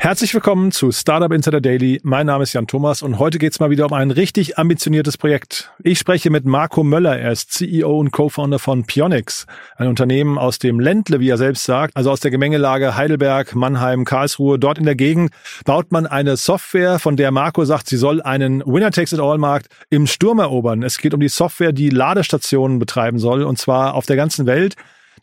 Herzlich willkommen zu Startup Insider Daily. Mein Name ist Jan Thomas und heute geht's mal wieder um ein richtig ambitioniertes Projekt. Ich spreche mit Marco Möller. Er ist CEO und Co-Founder von Pionix, ein Unternehmen aus dem Ländle, wie er selbst sagt, also aus der Gemengelage Heidelberg, Mannheim, Karlsruhe. Dort in der Gegend baut man eine Software, von der Marco sagt, sie soll einen Winner-Takes-it-all-Markt im Sturm erobern. Es geht um die Software, die Ladestationen betreiben soll, und zwar auf der ganzen Welt.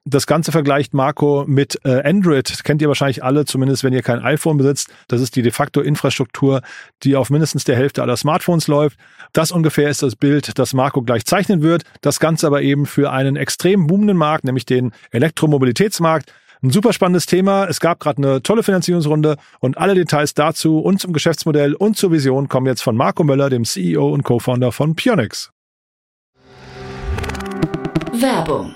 Das Ganze vergleicht Marco mit äh, Android. Das kennt ihr wahrscheinlich alle, zumindest wenn ihr kein iPhone besitzt. Das ist die de facto Infrastruktur, die auf mindestens der Hälfte aller Smartphones läuft. Das ungefähr ist das Bild, das Marco gleich zeichnen wird. Das Ganze aber eben für einen extrem boomenden Markt, nämlich den Elektromobilitätsmarkt. Ein super spannendes Thema. Es gab gerade eine tolle Finanzierungsrunde und alle Details dazu und zum Geschäftsmodell und zur Vision kommen jetzt von Marco Möller, dem CEO und Co-Founder von Pionix. Werbung.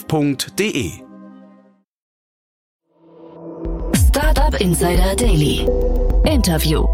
startup.de. Startup Insider Daily. Interview.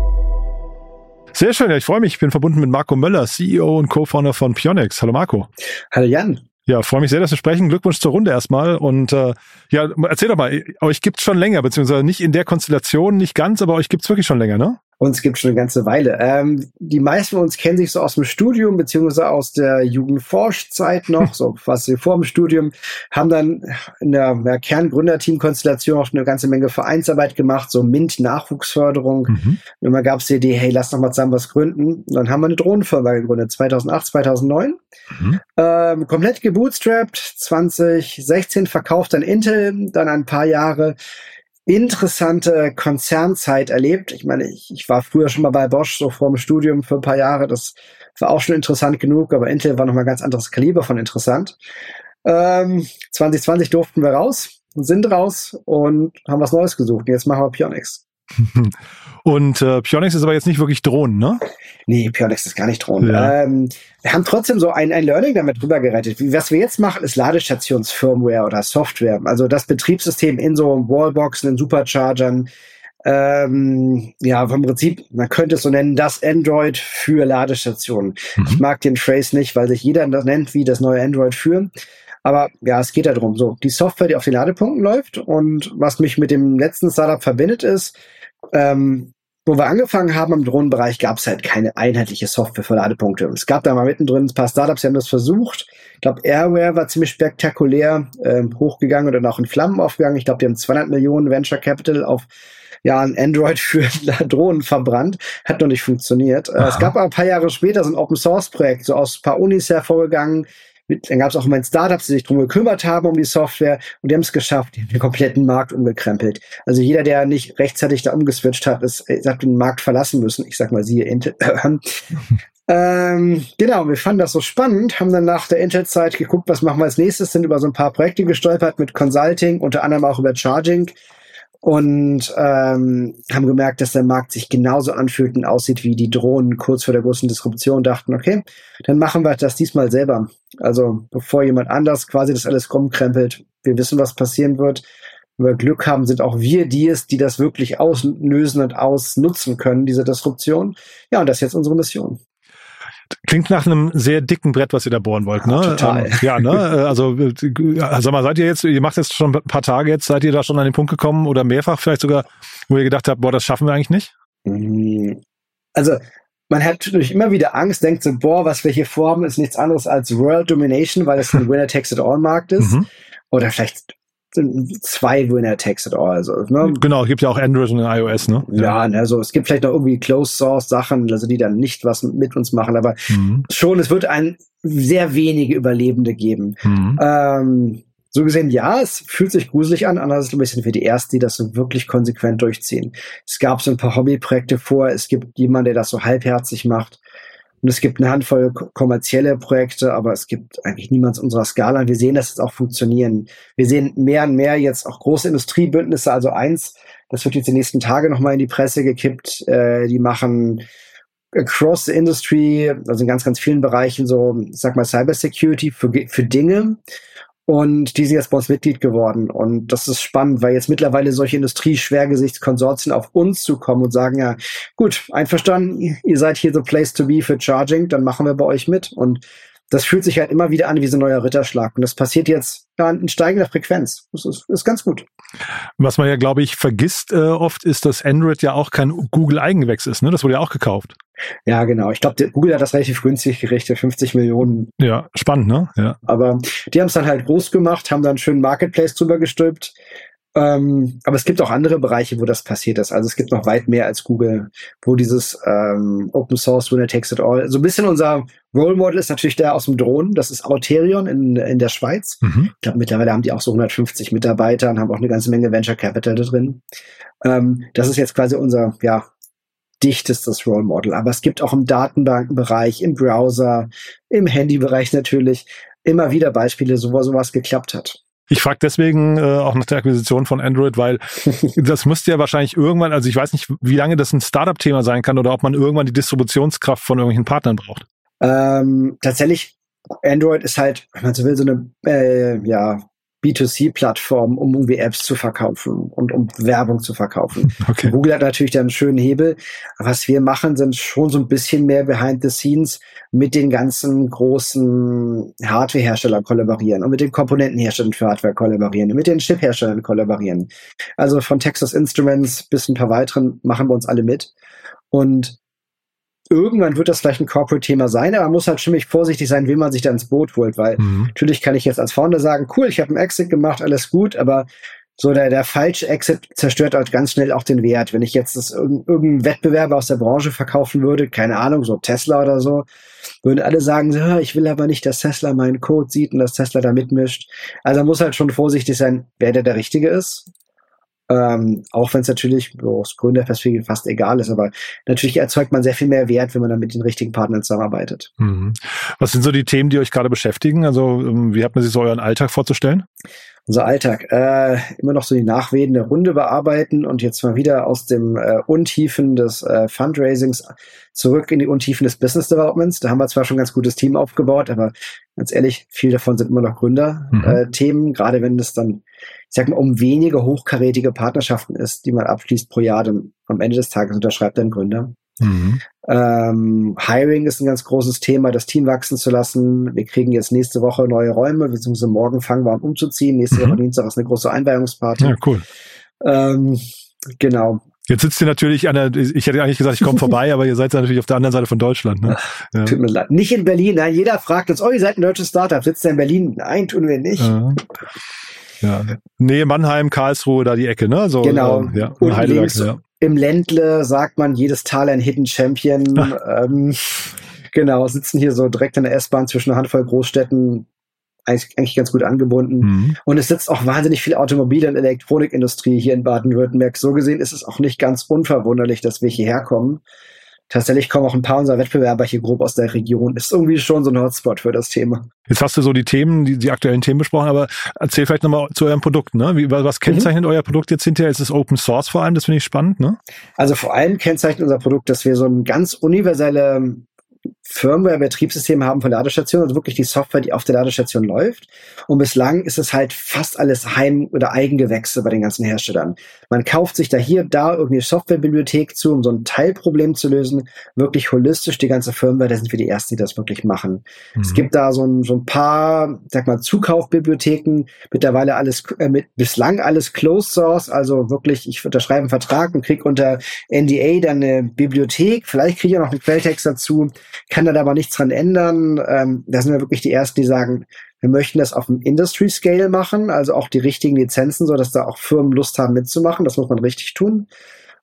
Sehr schön, ja, ich freue mich. Ich bin verbunden mit Marco Möller, CEO und Co-Founder von Pionix. Hallo Marco. Hallo Jan. Ja, freue mich sehr, dass wir sprechen. Glückwunsch zur Runde erstmal. Und äh, ja, erzähl doch mal, euch gibt's schon länger, beziehungsweise nicht in der Konstellation, nicht ganz, aber euch gibt's wirklich schon länger, ne? Uns gibt schon eine ganze Weile. Ähm, die meisten von uns kennen sich so aus dem Studium, beziehungsweise aus der Jugendforschzeit noch, so quasi vor dem Studium, haben dann in der ja, Kerngründerteam-Konstellation auch eine ganze Menge Vereinsarbeit gemacht, so MINT-Nachwuchsförderung. Mhm. Und immer gab es die Idee, hey, lass doch mal zusammen was gründen. Und dann haben wir eine Drohnenfirma gegründet, 2008, 2009. Mhm. Ähm, komplett gebootstrapped, 2016 verkauft dann Intel, dann ein paar Jahre interessante Konzernzeit erlebt. Ich meine, ich, ich war früher schon mal bei Bosch, so vor dem Studium für ein paar Jahre. Das war auch schon interessant genug, aber Intel war nochmal ein ganz anderes Kaliber von interessant. Ähm, 2020 durften wir raus, sind raus und haben was Neues gesucht. Jetzt machen wir Pionix. Und äh, Pionix ist aber jetzt nicht wirklich Drohnen, ne? Nee, Pionix ist gar nicht Drohnen. Ja. Ähm, wir haben trotzdem so ein, ein Learning damit rübergerettet. Wie, was wir jetzt machen, ist Ladestationsfirmware oder Software. Also das Betriebssystem in so Wallboxen, in Superchargern. Ähm, ja, vom Prinzip, man könnte es so nennen, das Android für Ladestationen. Mhm. Ich mag den Trace nicht, weil sich jeder das nennt wie das neue Android für. Aber ja, es geht darum, so die Software, die auf den Ladepunkten läuft und was mich mit dem letzten Startup verbindet ist, ähm, wo wir angefangen haben im Drohnenbereich, gab es halt keine einheitliche Software für Ladepunkte. Es gab da mal mittendrin ein paar Startups, die haben das versucht. Ich glaube, Airware war ziemlich spektakulär äh, hochgegangen oder auch in Flammen aufgegangen. Ich glaube, die haben 200 Millionen Venture Capital auf ja, ein Android für Drohnen verbrannt. Hat noch nicht funktioniert. Äh, es gab aber ein paar Jahre später so ein Open Source Projekt, so aus ein paar Unis hervorgegangen, dann gab es auch immer Startups, die sich drum gekümmert haben um die Software und die haben es geschafft, die haben den kompletten Markt umgekrempelt. Also jeder, der nicht rechtzeitig da umgeswitcht hat, ist, äh, hat den Markt verlassen müssen. Ich sag mal, siehe Intel. ähm, genau, wir fanden das so spannend, haben dann nach der Intel-Zeit geguckt, was machen wir als nächstes, sind über so ein paar Projekte gestolpert mit Consulting, unter anderem auch über Charging und ähm, haben gemerkt, dass der Markt sich genauso anfühlt und aussieht wie die Drohnen kurz vor der großen Disruption. Dachten, okay, dann machen wir das diesmal selber. Also bevor jemand anders quasi das alles rumkrempelt, wir wissen, was passieren wird. Wenn wir Glück haben, sind auch wir die es, die das wirklich auslösen und ausnutzen können, diese Disruption. Ja, und das ist jetzt unsere Mission. Klingt nach einem sehr dicken Brett, was ihr da bohren wollt, ne? Ja, total. Ähm, ja, ne? Also, äh, sag mal, seid ihr jetzt, ihr macht jetzt schon ein paar Tage jetzt, seid ihr da schon an den Punkt gekommen oder mehrfach vielleicht sogar, wo ihr gedacht habt, boah, das schaffen wir eigentlich nicht? Mm, also, man hat natürlich immer wieder Angst, denkt so, boah, was wir hier vorhaben, ist nichts anderes als World Domination, weil es ein Winner-Takes-it-all-Markt ist. Mhm. Oder vielleicht zwei Winner takes it all. Also, ne? Genau, es gibt ja auch Android und iOS, ne? Ja, ja also es gibt vielleicht noch irgendwie Closed Source Sachen, also die dann nicht was mit uns machen, aber mhm. schon, es wird ein sehr wenige Überlebende geben. Mhm. Ähm, so gesehen, ja, es fühlt sich gruselig an, andererseits sind wir die Ersten, die das so wirklich konsequent durchziehen. Es gab so ein paar Hobbyprojekte vor, es gibt jemanden, der das so halbherzig macht. Und es gibt eine Handvoll kommerzielle Projekte, aber es gibt eigentlich niemand unserer Skala. Wir sehen, dass es auch funktionieren. Wir sehen mehr und mehr jetzt auch große Industriebündnisse. Also eins, das wird jetzt die nächsten Tage nochmal in die Presse gekippt. Äh, die machen across the industry, also in ganz, ganz vielen Bereichen so, ich sag mal, Cybersecurity für, für Dinge. Und die sind jetzt bei uns Mitglied geworden. Und das ist spannend, weil jetzt mittlerweile solche Industrie-Schwergesichtskonsortien auf uns zukommen und sagen, ja, gut, einverstanden, ihr seid hier the place to be für Charging, dann machen wir bei euch mit. Und das fühlt sich halt immer wieder an wie so ein neuer Ritterschlag. Und das passiert jetzt in steigender Frequenz. Das ist, ist ganz gut. Was man ja, glaube ich, vergisst äh, oft, ist, dass Android ja auch kein Google-Eigengewächs ist. Ne? Das wurde ja auch gekauft. Ja, genau. Ich glaube, Google hat das relativ günstig gerichtet, 50 Millionen. Ja, spannend, ne? Ja. Aber die haben es dann halt groß gemacht, haben dann einen schönen Marketplace drüber gestülpt, ähm, aber es gibt auch andere Bereiche, wo das passiert ist. Also es gibt noch weit mehr als Google, wo dieses ähm, Open Source Winner Takes It All. So ein bisschen unser Role Model ist natürlich der aus dem Drohnen. Das ist Auterion in, in der Schweiz. Mhm. Ich glaube, mittlerweile haben die auch so 150 Mitarbeiter und haben auch eine ganze Menge Venture Capital da drin. Ähm, das ist jetzt quasi unser, ja, dichtestes Role Model. Aber es gibt auch im Datenbankenbereich, im Browser, im Handybereich natürlich immer wieder Beispiele, wo sowas geklappt hat. Ich frage deswegen äh, auch nach der Akquisition von Android, weil das müsste ja wahrscheinlich irgendwann, also ich weiß nicht, wie lange das ein Startup-Thema sein kann oder ob man irgendwann die Distributionskraft von irgendwelchen Partnern braucht. Ähm, tatsächlich, Android ist halt, wenn man so will, so eine äh, ja, B2C-Plattform, um irgendwie Apps zu verkaufen und um Werbung zu verkaufen. Okay. Google hat natürlich da einen schönen Hebel. Was wir machen, sind schon so ein bisschen mehr behind the scenes mit den ganzen großen Hardware-Herstellern kollaborieren und mit den Komponentenherstellern für Hardware kollaborieren, mit den Chip-Herstellern kollaborieren. Also von Texas Instruments bis ein paar weiteren machen wir uns alle mit. Und irgendwann wird das vielleicht ein Corporate-Thema sein, aber man muss halt ziemlich vorsichtig sein, wie man sich da ins Boot holt, weil mhm. natürlich kann ich jetzt als Founder sagen, cool, ich habe einen Exit gemacht, alles gut, aber so der, der falsche Exit zerstört halt ganz schnell auch den Wert. Wenn ich jetzt das irgendein Wettbewerber aus der Branche verkaufen würde, keine Ahnung, so Tesla oder so, würden alle sagen, so, ich will aber nicht, dass Tesla meinen Code sieht und dass Tesla da mitmischt. Also man muss halt schon vorsichtig sein, wer der der Richtige ist. Ähm, auch wenn es natürlich aus Gründerperspektive fast egal ist, aber natürlich erzeugt man sehr viel mehr Wert, wenn man dann mit den richtigen Partnern zusammenarbeitet. Mhm. Was sind so die Themen, die euch gerade beschäftigen? Also ähm, wie hat man sich so euren Alltag vorzustellen? Unser Alltag, äh, immer noch so die Nachwehen der Runde bearbeiten und jetzt mal wieder aus dem äh, Untiefen des äh, Fundraisings zurück in die Untiefen des Business Developments. Da haben wir zwar schon ein ganz gutes Team aufgebaut, aber ganz ehrlich, viel davon sind immer noch Gründerthemen, mhm. äh, gerade wenn es dann ich sag mal, um wenige hochkarätige Partnerschaften ist, die man abschließt pro Jahr, dann am Ende des Tages unterschreibt ein Gründer. Mhm. Ähm, Hiring ist ein ganz großes Thema, das Team wachsen zu lassen. Wir kriegen jetzt nächste Woche neue Räume, beziehungsweise morgen fangen wir an umzuziehen. Nächste mhm. Woche Dienstag ist eine große Einweihungsparty. Ja, cool. Ähm, genau. Jetzt sitzt ihr natürlich an der, ich hätte eigentlich gesagt, ich komme vorbei, aber ihr seid natürlich auf der anderen Seite von Deutschland. Ne? Ja. Tut mir leid. Nicht in Berlin. Nein, jeder fragt uns, oh, ihr seid ein deutsches Startup. Sitzt ihr in Berlin? Nein, tun wir nicht. Ja. Ja. Nee, Mannheim, Karlsruhe, da die Ecke, ne? So, genau. Äh, ja. Und Heidelberg, links ja. im Ländle sagt man jedes Tal ein Hidden Champion. ähm, genau, sitzen hier so direkt in der S-Bahn zwischen einer Handvoll Großstädten, eigentlich, eigentlich ganz gut angebunden. Mhm. Und es sitzt auch wahnsinnig viel Automobil- und Elektronikindustrie hier in Baden-Württemberg. So gesehen ist es auch nicht ganz unverwunderlich, dass wir hierher kommen tatsächlich kommen auch ein paar unserer Wettbewerber hier grob aus der Region. Ist irgendwie schon so ein Hotspot für das Thema. Jetzt hast du so die Themen, die, die aktuellen Themen besprochen, aber erzähl vielleicht nochmal zu eurem Produkt. Ne? Wie, was kennzeichnet mhm. euer Produkt jetzt hinterher? Ist es Open Source vor allem? Das finde ich spannend. Ne? Also vor allem kennzeichnet unser Produkt, dass wir so ein ganz universelle Firmware-Betriebssystem haben für Ladestationen, also wirklich die Software, die auf der Ladestation läuft. Und bislang ist es halt fast alles Heim- oder Eigengewächse bei den ganzen Herstellern. Man kauft sich da hier, da irgendeine Softwarebibliothek zu, um so ein Teilproblem zu lösen. Wirklich holistisch die ganze Firmware, da sind wir die Ersten, die das wirklich machen. Mhm. Es gibt da so ein, so ein paar, sag mal, Zukaufbibliotheken, mittlerweile alles, äh, mit, bislang alles Closed Source, also wirklich, ich unterschreibe einen Vertrag und kriege unter NDA dann eine Bibliothek, vielleicht kriege ich auch noch einen Quelltext dazu kann da aber nichts dran ändern. Ähm, da sind wir wirklich die Ersten, die sagen, Wir möchten das auf dem Industry Scale machen, also auch die richtigen Lizenzen, so dass da auch Firmen Lust haben mitzumachen. Das muss man richtig tun.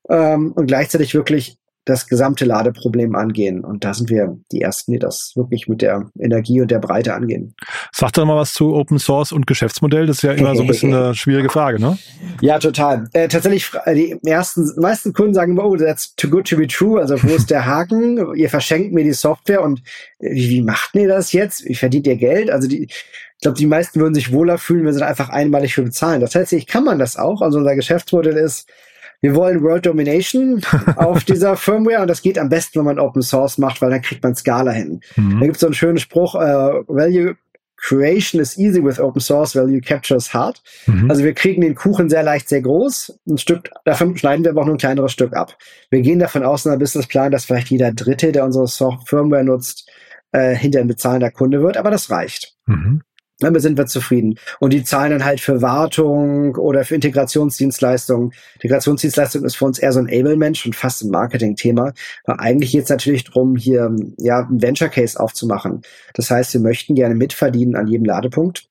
Ähm, und gleichzeitig wirklich das gesamte Ladeproblem angehen. Und da sind wir die Ersten, die das wirklich mit der Energie und der Breite angehen. Sagt doch mal was zu Open Source und Geschäftsmodell. Das ist ja immer so ein bisschen eine schwierige Frage, ne? Ja, total. Äh, tatsächlich, die ersten, meisten Kunden sagen immer, oh, that's too good to be true. Also wo ist der Haken? Ihr verschenkt mir die Software und äh, wie, wie macht ihr das jetzt? Wie verdient ihr Geld? Also die, ich glaube, die meisten würden sich wohler fühlen, wenn sie da einfach einmalig für bezahlen. Das heißt, ich kann man das auch. Also unser Geschäftsmodell ist, wir wollen World Domination auf dieser Firmware und das geht am besten, wenn man Open Source macht, weil dann kriegt man Skala hin. Mhm. Da gibt es so einen schönen Spruch, äh, Value Creation is easy with Open Source, Value Capture is hard. Mhm. Also wir kriegen den Kuchen sehr leicht, sehr groß. Ein Stück, davon schneiden wir aber auch nur ein kleineres Stück ab. Wir gehen davon aus in einem Businessplan, dass vielleicht jeder Dritte, der unsere Firmware nutzt, äh, hinter ein bezahlender Kunde wird, aber das reicht. Mhm. Damit sind wir zufrieden. Und die zahlen dann halt für Wartung oder für Integrationsdienstleistungen. Integrationsdienstleistung ist für uns eher so ein Able-Mensch und fast ein Marketing-Thema. Aber eigentlich geht es natürlich darum, hier ja ein Venture-Case aufzumachen. Das heißt, wir möchten gerne mitverdienen an jedem Ladepunkt.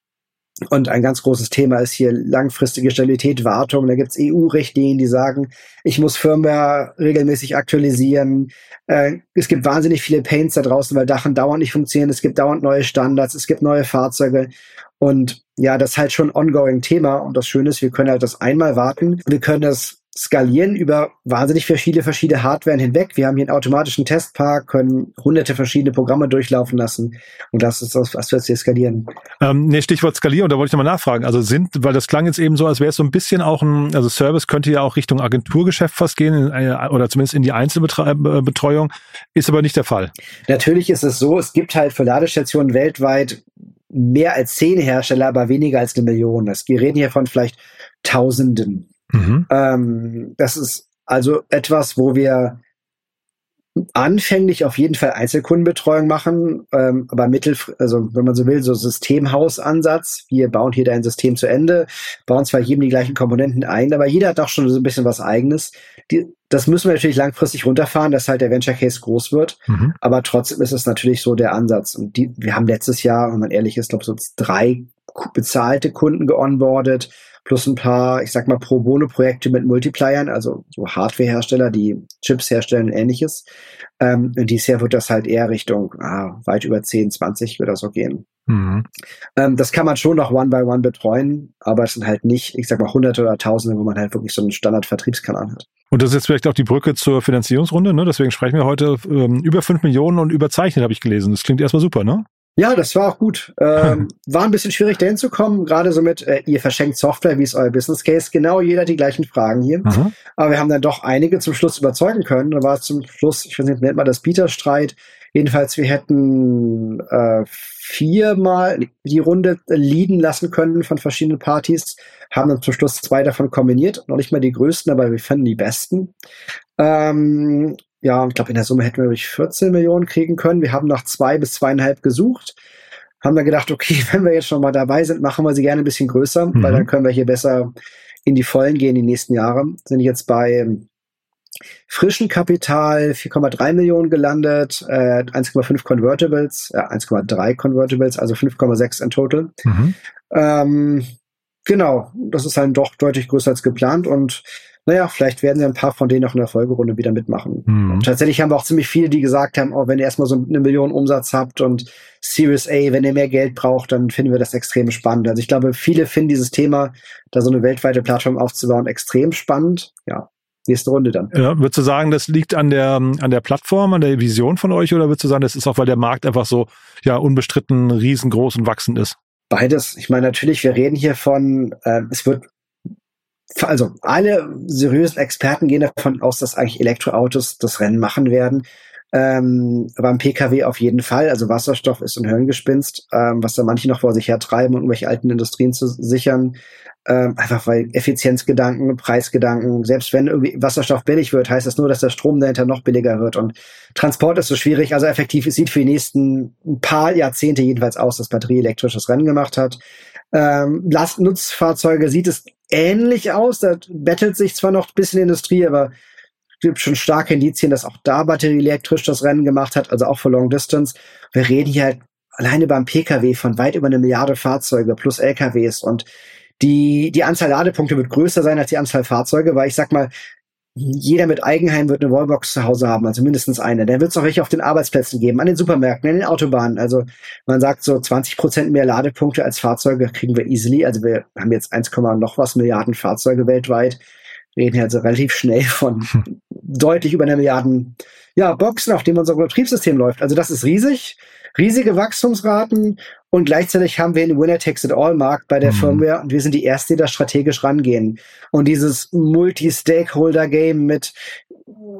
Und ein ganz großes Thema ist hier langfristige Stabilität, Wartung. Da gibt's EU-Richtlinien, die sagen, ich muss Firmware regelmäßig aktualisieren. Äh, es gibt wahnsinnig viele Paints da draußen, weil Dachen dauernd nicht funktionieren. Es gibt dauernd neue Standards, es gibt neue Fahrzeuge. Und ja, das ist halt schon ein ongoing Thema. Und das Schöne ist, wir können halt das einmal warten. Wir können das skalieren über wahnsinnig viele verschiedene Hardware hinweg. Wir haben hier einen automatischen Testpark, können hunderte verschiedene Programme durchlaufen lassen. Und das ist das, was wir jetzt hier skalieren. Ähm, nee, Stichwort skalieren, da wollte ich nochmal nachfragen. Also sind, weil das klang jetzt eben so, als wäre es so ein bisschen auch ein, also Service könnte ja auch Richtung Agenturgeschäft fast gehen, oder zumindest in die Einzelbetreuung, ist aber nicht der Fall. Natürlich ist es so, es gibt halt für Ladestationen weltweit mehr als zehn Hersteller, aber weniger als eine Million. Wir reden hier von vielleicht Tausenden Mhm. Ähm, das ist also etwas, wo wir anfänglich auf jeden Fall Einzelkundenbetreuung machen, ähm, aber mittel, also wenn man so will, so Systemhausansatz. Wir bauen hier dein System zu Ende, bauen zwar jedem die gleichen Komponenten ein, aber jeder hat doch schon so ein bisschen was eigenes. Die, das müssen wir natürlich langfristig runterfahren, dass halt der Venture Case groß wird. Mhm. Aber trotzdem ist es natürlich so der Ansatz. Und die, wir haben letztes Jahr, wenn man ehrlich ist, glaube ich, so drei bezahlte Kunden geonboardet plus ein paar, ich sag mal, Pro Bono-Projekte mit Multipliern, also so Hardware-Hersteller, die Chips herstellen und ähnliches. Ähm, und dieses Jahr wird das halt eher Richtung ah, weit über 10, 20 oder so gehen. Mhm. Ähm, das kann man schon noch one by one betreuen, aber es sind halt nicht, ich sag mal, Hunderte oder Tausende, wo man halt wirklich so einen Standard-Vertriebskanal hat. Und das ist jetzt vielleicht auch die Brücke zur Finanzierungsrunde, ne? Deswegen sprechen wir heute ähm, über 5 Millionen und überzeichnet, habe ich gelesen. Das klingt erstmal super, ne? Ja, das war auch gut. Ähm, war ein bisschen schwierig dahin zu kommen, gerade so mit, äh, ihr verschenkt Software, wie ist euer Business Case? Genau, jeder hat die gleichen Fragen hier. Mhm. Aber wir haben dann doch einige zum Schluss überzeugen können. Da war es zum Schluss, ich weiß nicht, nennt man das Bieterstreit. Jedenfalls, wir hätten äh, viermal die Runde leaden lassen können von verschiedenen Partys, haben dann zum Schluss zwei davon kombiniert. Noch nicht mal die größten, aber wir fanden die besten. Ähm, ja, ich glaube, in der Summe hätten wir durch 14 Millionen kriegen können. Wir haben nach zwei bis zweieinhalb gesucht. Haben dann gedacht, okay, wenn wir jetzt schon mal dabei sind, machen wir sie gerne ein bisschen größer, mhm. weil dann können wir hier besser in die Vollen gehen die nächsten Jahre. Sind jetzt bei frischen Kapital 4,3 Millionen gelandet, äh, 1,5 Convertibles, äh, 1,3 Convertibles, also 5,6 in total. Mhm. Ähm, genau, das ist halt doch deutlich größer als geplant und naja, vielleicht werden ja ein paar von denen auch in der Folgerunde wieder mitmachen. Mhm. Tatsächlich haben wir auch ziemlich viele, die gesagt haben, oh, wenn ihr erstmal so eine Million Umsatz habt und Series A, wenn ihr mehr Geld braucht, dann finden wir das extrem spannend. Also ich glaube, viele finden dieses Thema, da so eine weltweite Plattform aufzubauen, extrem spannend. Ja, nächste Runde dann. Ja, würdest du sagen, das liegt an der, an der Plattform, an der Vision von euch oder würdest du sagen, das ist auch, weil der Markt einfach so, ja, unbestritten riesengroß und wachsend ist? Beides. Ich meine, natürlich, wir reden hier von, äh, es wird also alle seriösen Experten gehen davon aus, dass eigentlich Elektroautos das Rennen machen werden. Ähm, beim Pkw auf jeden Fall. Also Wasserstoff ist ein Hirngespinst, ähm, was da manche noch vor sich hertreiben, um irgendwelche alten Industrien zu sichern. Ähm, einfach weil Effizienzgedanken, Preisgedanken, selbst wenn irgendwie Wasserstoff billig wird, heißt das nur, dass der Strom dahinter noch billiger wird. Und Transport ist so schwierig. Also effektiv, es sieht für die nächsten paar Jahrzehnte jedenfalls aus, dass Batterie elektrisches Rennen gemacht hat. Ähm, Lastnutzfahrzeuge sieht es ähnlich aus. Da bettelt sich zwar noch ein bisschen Industrie, aber es gibt schon starke Indizien, dass auch da Batterie elektrisch das Rennen gemacht hat, also auch für Long Distance. Wir reden hier halt alleine beim Pkw von weit über eine Milliarde Fahrzeuge plus LKWs und die, die Anzahl Ladepunkte wird größer sein als die Anzahl Fahrzeuge, weil ich sag mal, jeder mit Eigenheim wird eine Wallbox zu Hause haben, also mindestens eine. Der wird es auch welche auf den Arbeitsplätzen geben, an den Supermärkten, an den Autobahnen. Also man sagt so 20 Prozent mehr Ladepunkte als Fahrzeuge kriegen wir easily. Also wir haben jetzt 1, noch was Milliarden Fahrzeuge weltweit. Reden hier also relativ schnell von hm. deutlich über einer Milliarden ja, Boxen, auf denen unser Betriebssystem läuft. Also das ist riesig riesige Wachstumsraten und gleichzeitig haben wir einen Winner Takes It All Markt bei der mhm. Firmware und wir sind die Erste, die da strategisch rangehen. Und dieses Multi-Stakeholder-Game mit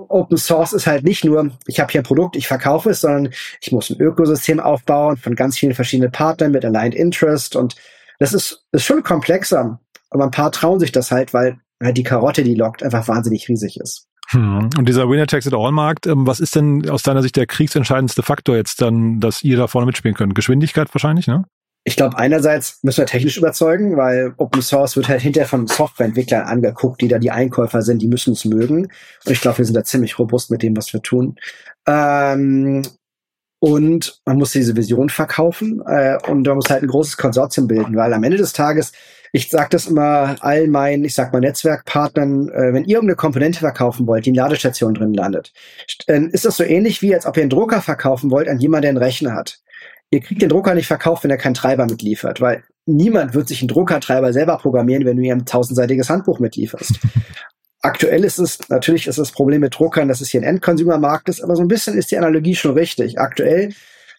Open Source ist halt nicht nur, ich habe hier ein Produkt, ich verkaufe es, sondern ich muss ein Ökosystem aufbauen von ganz vielen verschiedenen Partnern mit Aligned Interest und das ist, ist schon komplexer. Aber ein paar trauen sich das halt, weil halt die Karotte, die lockt, einfach wahnsinnig riesig ist. Hm. Und dieser Winner Takes It All Markt, ähm, was ist denn aus deiner Sicht der kriegsentscheidendste Faktor jetzt dann, dass ihr da vorne mitspielen könnt? Geschwindigkeit wahrscheinlich, ne? Ich glaube, einerseits müssen wir technisch überzeugen, weil Open Source wird halt hinterher von Softwareentwicklern angeguckt, die da die Einkäufer sind, die müssen es mögen. Und ich glaube, wir sind da ziemlich robust mit dem, was wir tun. Ähm, und man muss diese Vision verkaufen äh, und man muss halt ein großes Konsortium bilden, weil am Ende des Tages ich sage das immer allen meinen, ich sag mal Netzwerkpartnern, äh, wenn ihr irgendeine Komponente verkaufen wollt, die in Ladestation drin landet, dann ist das so ähnlich wie, als ob ihr einen Drucker verkaufen wollt an jemanden, der einen Rechner hat. Ihr kriegt den Drucker nicht verkauft, wenn er keinen Treiber mitliefert, weil niemand wird sich einen Druckertreiber selber programmieren, wenn du ihm ein tausendseitiges Handbuch mitlieferst. Aktuell ist es, natürlich ist das Problem mit Druckern, dass es hier ein Endkonsumermarkt ist, aber so ein bisschen ist die Analogie schon richtig. Aktuell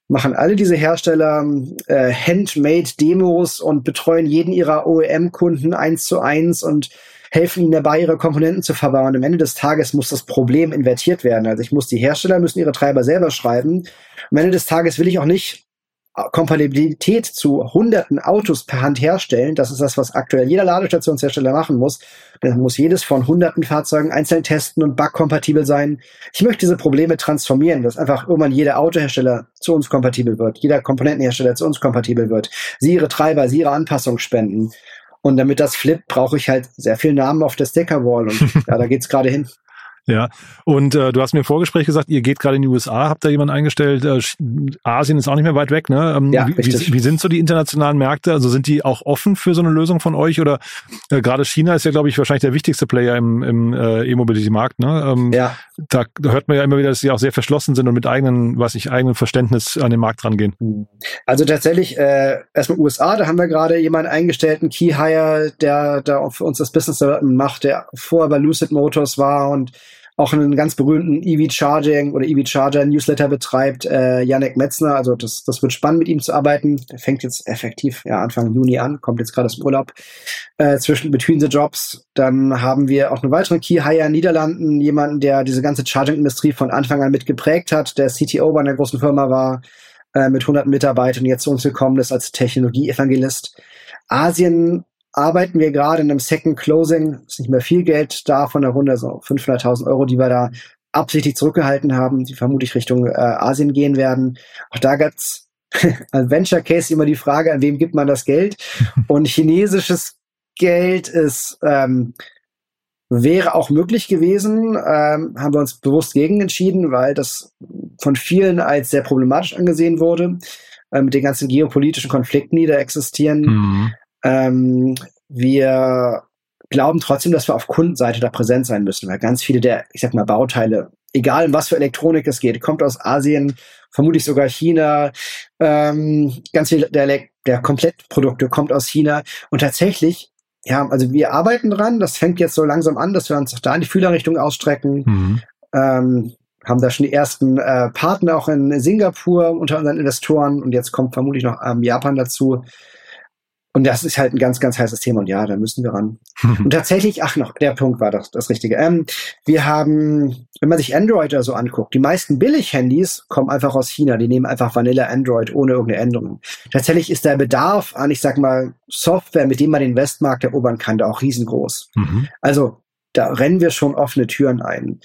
machen alle diese Hersteller äh, Handmade-Demos und betreuen jeden ihrer OEM-Kunden eins zu eins und helfen ihnen dabei, ihre Komponenten zu verbauen. Am Ende des Tages muss das Problem invertiert werden. Also ich muss, die Hersteller müssen ihre Treiber selber schreiben. Am Ende des Tages will ich auch nicht Kompatibilität zu hunderten Autos per Hand herstellen. Das ist das, was aktuell jeder Ladestationshersteller machen muss. Dann muss jedes von hunderten Fahrzeugen einzeln testen und bugkompatibel sein. Ich möchte diese Probleme transformieren, dass einfach irgendwann jeder Autohersteller zu uns kompatibel wird, jeder Komponentenhersteller zu uns kompatibel wird, sie ihre Treiber, sie ihre Anpassungen spenden. Und damit das flippt, brauche ich halt sehr viel Namen auf der Sticker-Wall. Und ja, da geht's gerade hin. Ja, und äh, du hast mir im Vorgespräch gesagt, ihr geht gerade in die USA, habt da jemanden eingestellt. Äh, Asien ist auch nicht mehr weit weg, ne? Ähm, ja, wie, wie, wie, sind so die internationalen Märkte? Also sind die auch offen für so eine Lösung von euch? Oder äh, gerade China ist ja, glaube ich, wahrscheinlich der wichtigste Player im, im äh, E-Mobility-Markt, ne? Ähm, ja. Da, hört man ja immer wieder, dass sie auch sehr verschlossen sind und mit eigenen, was ich, eigenen Verständnis an den Markt rangehen. Also tatsächlich, äh, erstmal USA, da haben wir gerade jemanden eingestellt, einen Key Hire, der da auch für uns das Business macht, der vorher bei Lucid Motors war und auch einen ganz berühmten EV Charging oder EV Charger Newsletter betreibt, äh, Janek Metzner. Also das, das wird spannend mit ihm zu arbeiten. Der fängt jetzt effektiv ja, Anfang Juni an, kommt jetzt gerade aus dem Urlaub äh, zwischen Between the Jobs. Dann haben wir auch einen weiteren Key Hire in Niederlanden, jemanden, der diese ganze Charging-Industrie von Anfang an mit geprägt hat, der CTO bei einer großen Firma war, äh, mit 100 Mitarbeitern jetzt zu uns gekommen ist als Technologie-Evangelist. Asien arbeiten wir gerade in einem Second Closing. Ist nicht mehr viel Geld da von der Runde, so 500.000 Euro, die wir da absichtlich zurückgehalten haben, die vermutlich Richtung äh, Asien gehen werden. Auch da gibt's als Venture Case immer die Frage, an wem gibt man das Geld? Und chinesisches Geld ist ähm, wäre auch möglich gewesen, ähm, haben wir uns bewusst gegen entschieden, weil das von vielen als sehr problematisch angesehen wurde, äh, mit den ganzen geopolitischen Konflikten, die da existieren. Mhm. Ähm, wir glauben trotzdem, dass wir auf Kundenseite da präsent sein müssen, weil ganz viele der, ich sag mal, Bauteile, egal um was für Elektronik es geht, kommt aus Asien, vermutlich sogar China, ähm, ganz viel der, der Komplettprodukte kommt aus China und tatsächlich ja, also wir arbeiten dran. Das fängt jetzt so langsam an, dass wir uns auch da in die Fühlerrichtung ausstrecken. Mhm. Ähm, haben da schon die ersten äh, Partner auch in Singapur unter unseren Investoren und jetzt kommt vermutlich noch ähm, Japan dazu. Und das ist halt ein ganz, ganz heißes Thema. Und ja, da müssen wir ran. und tatsächlich, ach noch, der Punkt war doch das Richtige. Ähm, wir haben, wenn man sich Android oder so anguckt, die meisten Billig-Handys kommen einfach aus China. Die nehmen einfach Vanilla Android ohne irgendeine Änderung. Tatsächlich ist der Bedarf an, ich sag mal, Software, mit dem man den Westmarkt erobern kann, da auch riesengroß. Mhm. Also, da rennen wir schon offene Türen ein.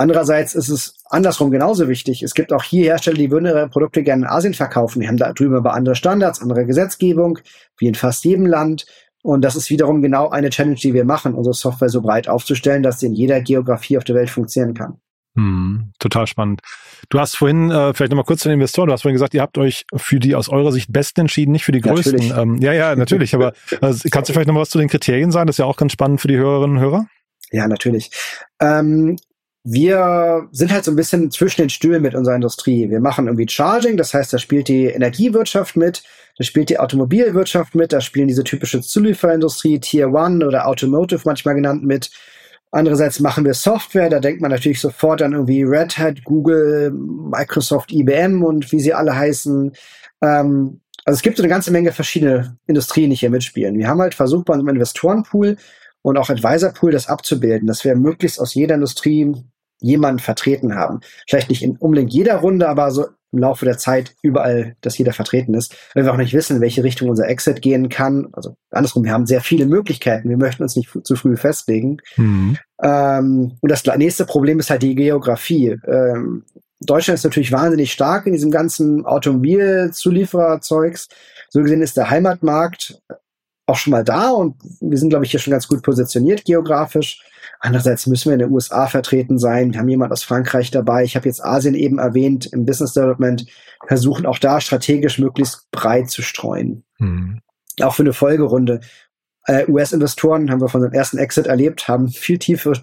Andererseits ist es andersrum genauso wichtig. Es gibt auch hier Hersteller, die würden ihre Produkte gerne in Asien verkaufen. Die haben da drüben aber andere Standards, andere Gesetzgebung, wie in fast jedem Land. Und das ist wiederum genau eine Challenge, die wir machen, unsere Software so breit aufzustellen, dass sie in jeder Geografie auf der Welt funktionieren kann. Hm, total spannend. Du hast vorhin, äh, vielleicht nochmal kurz zu den Investoren, du hast vorhin gesagt, ihr habt euch für die aus eurer Sicht besten entschieden, nicht für die größten. Ähm, ja, ja, natürlich, aber äh, kannst du vielleicht noch was zu den Kriterien sagen? Das ist ja auch ganz spannend für die Hörerinnen und Hörer. Ja, natürlich. Ähm, wir sind halt so ein bisschen zwischen den Stühlen mit unserer Industrie. Wir machen irgendwie Charging, das heißt, da spielt die Energiewirtschaft mit, da spielt die Automobilwirtschaft mit, da spielen diese typische Zulieferindustrie, Tier One oder Automotive manchmal genannt mit. Andererseits machen wir Software, da denkt man natürlich sofort an irgendwie Red Hat, Google, Microsoft, IBM und wie sie alle heißen. Ähm, also es gibt so eine ganze Menge verschiedene Industrien, die hier mitspielen. Wir haben halt versucht, bei unserem Investorenpool und auch Advisorpool das abzubilden, dass wir möglichst aus jeder Industrie jemanden vertreten haben. Vielleicht nicht in unbedingt jeder Runde, aber so im Laufe der Zeit überall, dass jeder vertreten ist. Weil wir auch nicht wissen, in welche Richtung unser Exit gehen kann. Also andersrum, wir haben sehr viele Möglichkeiten. Wir möchten uns nicht zu früh festlegen. Mhm. Ähm, und das nächste Problem ist halt die Geografie. Ähm, Deutschland ist natürlich wahnsinnig stark in diesem ganzen Automobilzuliefererzeugs. So gesehen ist der Heimatmarkt auch schon mal da und wir sind, glaube ich, hier schon ganz gut positioniert geografisch. Andererseits müssen wir in den USA vertreten sein. Wir haben jemand aus Frankreich dabei. Ich habe jetzt Asien eben erwähnt im Business Development. Versuchen auch da strategisch möglichst breit zu streuen. Mhm. Auch für eine Folgerunde. Äh, US-Investoren haben wir von dem ersten Exit erlebt, haben viel tiefere,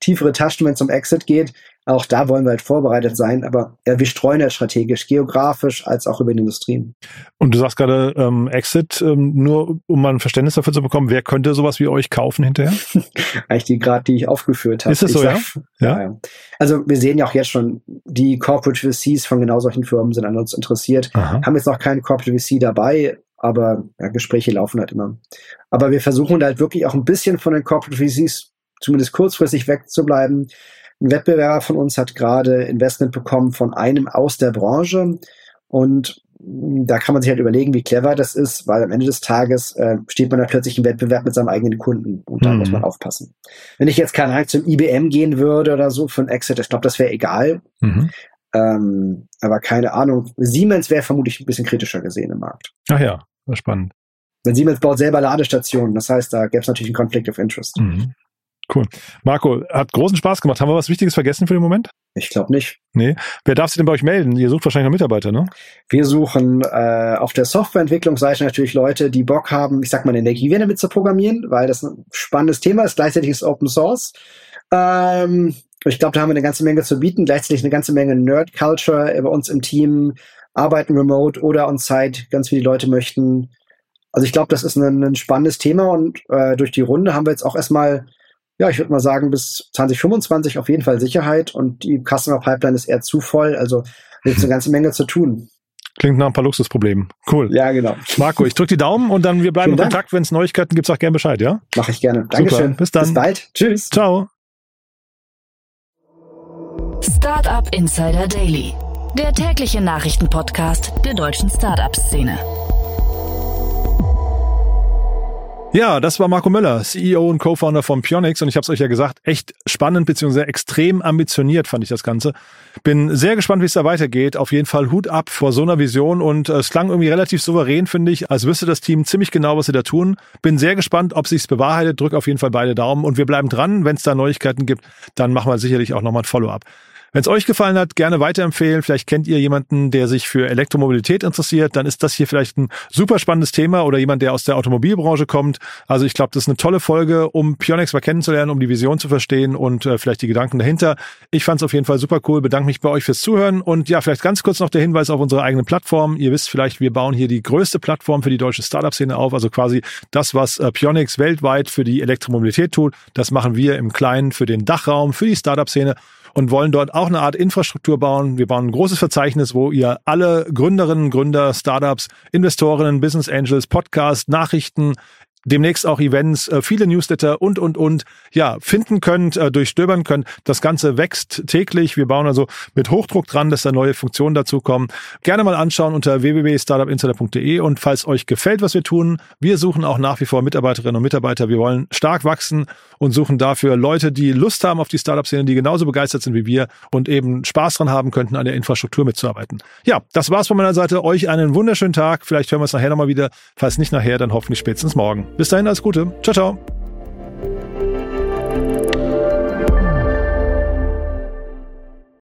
tiefere Taschen, wenn es um Exit geht. Auch da wollen wir halt vorbereitet sein, aber ja, wir streuen ja strategisch, geografisch als auch über die Industrien. Und du sagst gerade ähm, Exit, ähm, nur um mal ein Verständnis dafür zu bekommen, wer könnte sowas wie euch kaufen hinterher? Eigentlich die gerade, die ich aufgeführt habe. Ist das so, sag, ja? ja? Also wir sehen ja auch jetzt schon, die Corporate VCs von genau solchen Firmen sind an uns interessiert. Aha. Haben jetzt noch keinen Corporate VC dabei, aber ja, Gespräche laufen halt immer. Aber wir versuchen halt wirklich auch ein bisschen von den Corporate VCs zumindest kurzfristig wegzubleiben ein Wettbewerber von uns hat gerade Investment bekommen von einem aus der Branche und da kann man sich halt überlegen, wie clever das ist, weil am Ende des Tages äh, steht man da plötzlich im Wettbewerb mit seinem eigenen Kunden und da mhm. muss man aufpassen. Wenn ich jetzt keine Ahnung zum IBM gehen würde oder so für ein Exit, ich glaube, das wäre egal. Mhm. Ähm, aber keine Ahnung. Siemens wäre vermutlich ein bisschen kritischer gesehen im Markt. Ach ja, spannend. Denn Siemens baut selber Ladestationen, das heißt, da gäbe es natürlich einen Conflict of Interest. Mhm. Cool. Marco, hat großen Spaß gemacht. Haben wir was Wichtiges vergessen für den Moment? Ich glaube nicht. Nee. Wer darf sich denn bei euch melden? Ihr sucht wahrscheinlich noch Mitarbeiter, ne? Wir suchen äh, auf der Softwareentwicklungsseite natürlich Leute, die Bock haben, ich sag mal, Energiewende mit zu programmieren, weil das ein spannendes Thema ist. Gleichzeitig ist Open Source. Ähm, ich glaube, da haben wir eine ganze Menge zu bieten. Gleichzeitig eine ganze Menge Nerd-Culture bei uns im Team. Arbeiten remote oder on-site, ganz viele Leute möchten. Also ich glaube, das ist ein, ein spannendes Thema und äh, durch die Runde haben wir jetzt auch erstmal ja, ich würde mal sagen, bis 2025 auf jeden Fall Sicherheit und die Customer Pipeline ist eher zu voll. Also gibt eine ganze Menge zu tun. Klingt nach ein paar Luxusproblemen. Cool. Ja, genau. Marco, ich drücke die Daumen und dann wir bleiben Vielen in Kontakt. Wenn es Neuigkeiten gibt, sag gerne Bescheid, ja? Mache ich gerne. Dankeschön. Super. Bis dann. Bis bald. Tschüss. Ciao. Startup Insider Daily, der tägliche Nachrichtenpodcast der deutschen Startup-Szene. Ja, das war Marco Möller, CEO und Co-Founder von Pionix und ich habe es euch ja gesagt, echt spannend bzw. extrem ambitioniert fand ich das Ganze. Bin sehr gespannt, wie es da weitergeht. Auf jeden Fall Hut ab vor so einer Vision und äh, es klang irgendwie relativ souverän, finde ich, als wüsste das Team ziemlich genau, was sie da tun. Bin sehr gespannt, ob sich's bewahrheitet. Drück auf jeden Fall beide Daumen und wir bleiben dran. Wenn es da Neuigkeiten gibt, dann machen wir sicherlich auch nochmal ein Follow-up. Wenn es euch gefallen hat, gerne weiterempfehlen. Vielleicht kennt ihr jemanden, der sich für Elektromobilität interessiert. Dann ist das hier vielleicht ein super spannendes Thema oder jemand, der aus der Automobilbranche kommt. Also ich glaube, das ist eine tolle Folge, um Pionex mal kennenzulernen, um die Vision zu verstehen und äh, vielleicht die Gedanken dahinter. Ich fand es auf jeden Fall super cool. Bedanke mich bei euch fürs Zuhören und ja, vielleicht ganz kurz noch der Hinweis auf unsere eigene Plattform. Ihr wisst vielleicht, wir bauen hier die größte Plattform für die deutsche Startup-Szene auf. Also quasi das, was äh, Pionix weltweit für die Elektromobilität tut, das machen wir im Kleinen für den Dachraum, für die Startup-Szene und wollen dort auch eine Art Infrastruktur bauen. Wir bauen ein großes Verzeichnis, wo ihr alle Gründerinnen, Gründer, Startups, Investorinnen, Business Angels, Podcasts, Nachrichten, demnächst auch Events, äh, viele Newsletter und, und, und, ja, finden könnt, äh, durchstöbern könnt. Das Ganze wächst täglich. Wir bauen also mit Hochdruck dran, dass da neue Funktionen dazukommen. Gerne mal anschauen unter www.startupinsider.de und falls euch gefällt, was wir tun, wir suchen auch nach wie vor Mitarbeiterinnen und Mitarbeiter. Wir wollen stark wachsen und suchen dafür Leute, die Lust haben auf die Startup-Szene, die genauso begeistert sind wie wir und eben Spaß dran haben könnten, an der Infrastruktur mitzuarbeiten. Ja, das war's von meiner Seite. Euch einen wunderschönen Tag. Vielleicht hören wir es nachher nochmal wieder. Falls nicht nachher, dann hoffentlich spätestens morgen. Bis dahin, alles Gute. Ciao, ciao.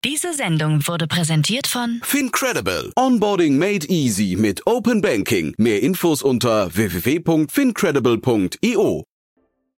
Diese Sendung wurde präsentiert von Fincredible. Onboarding made easy mit Open Banking. Mehr Infos unter www.fincredible.io.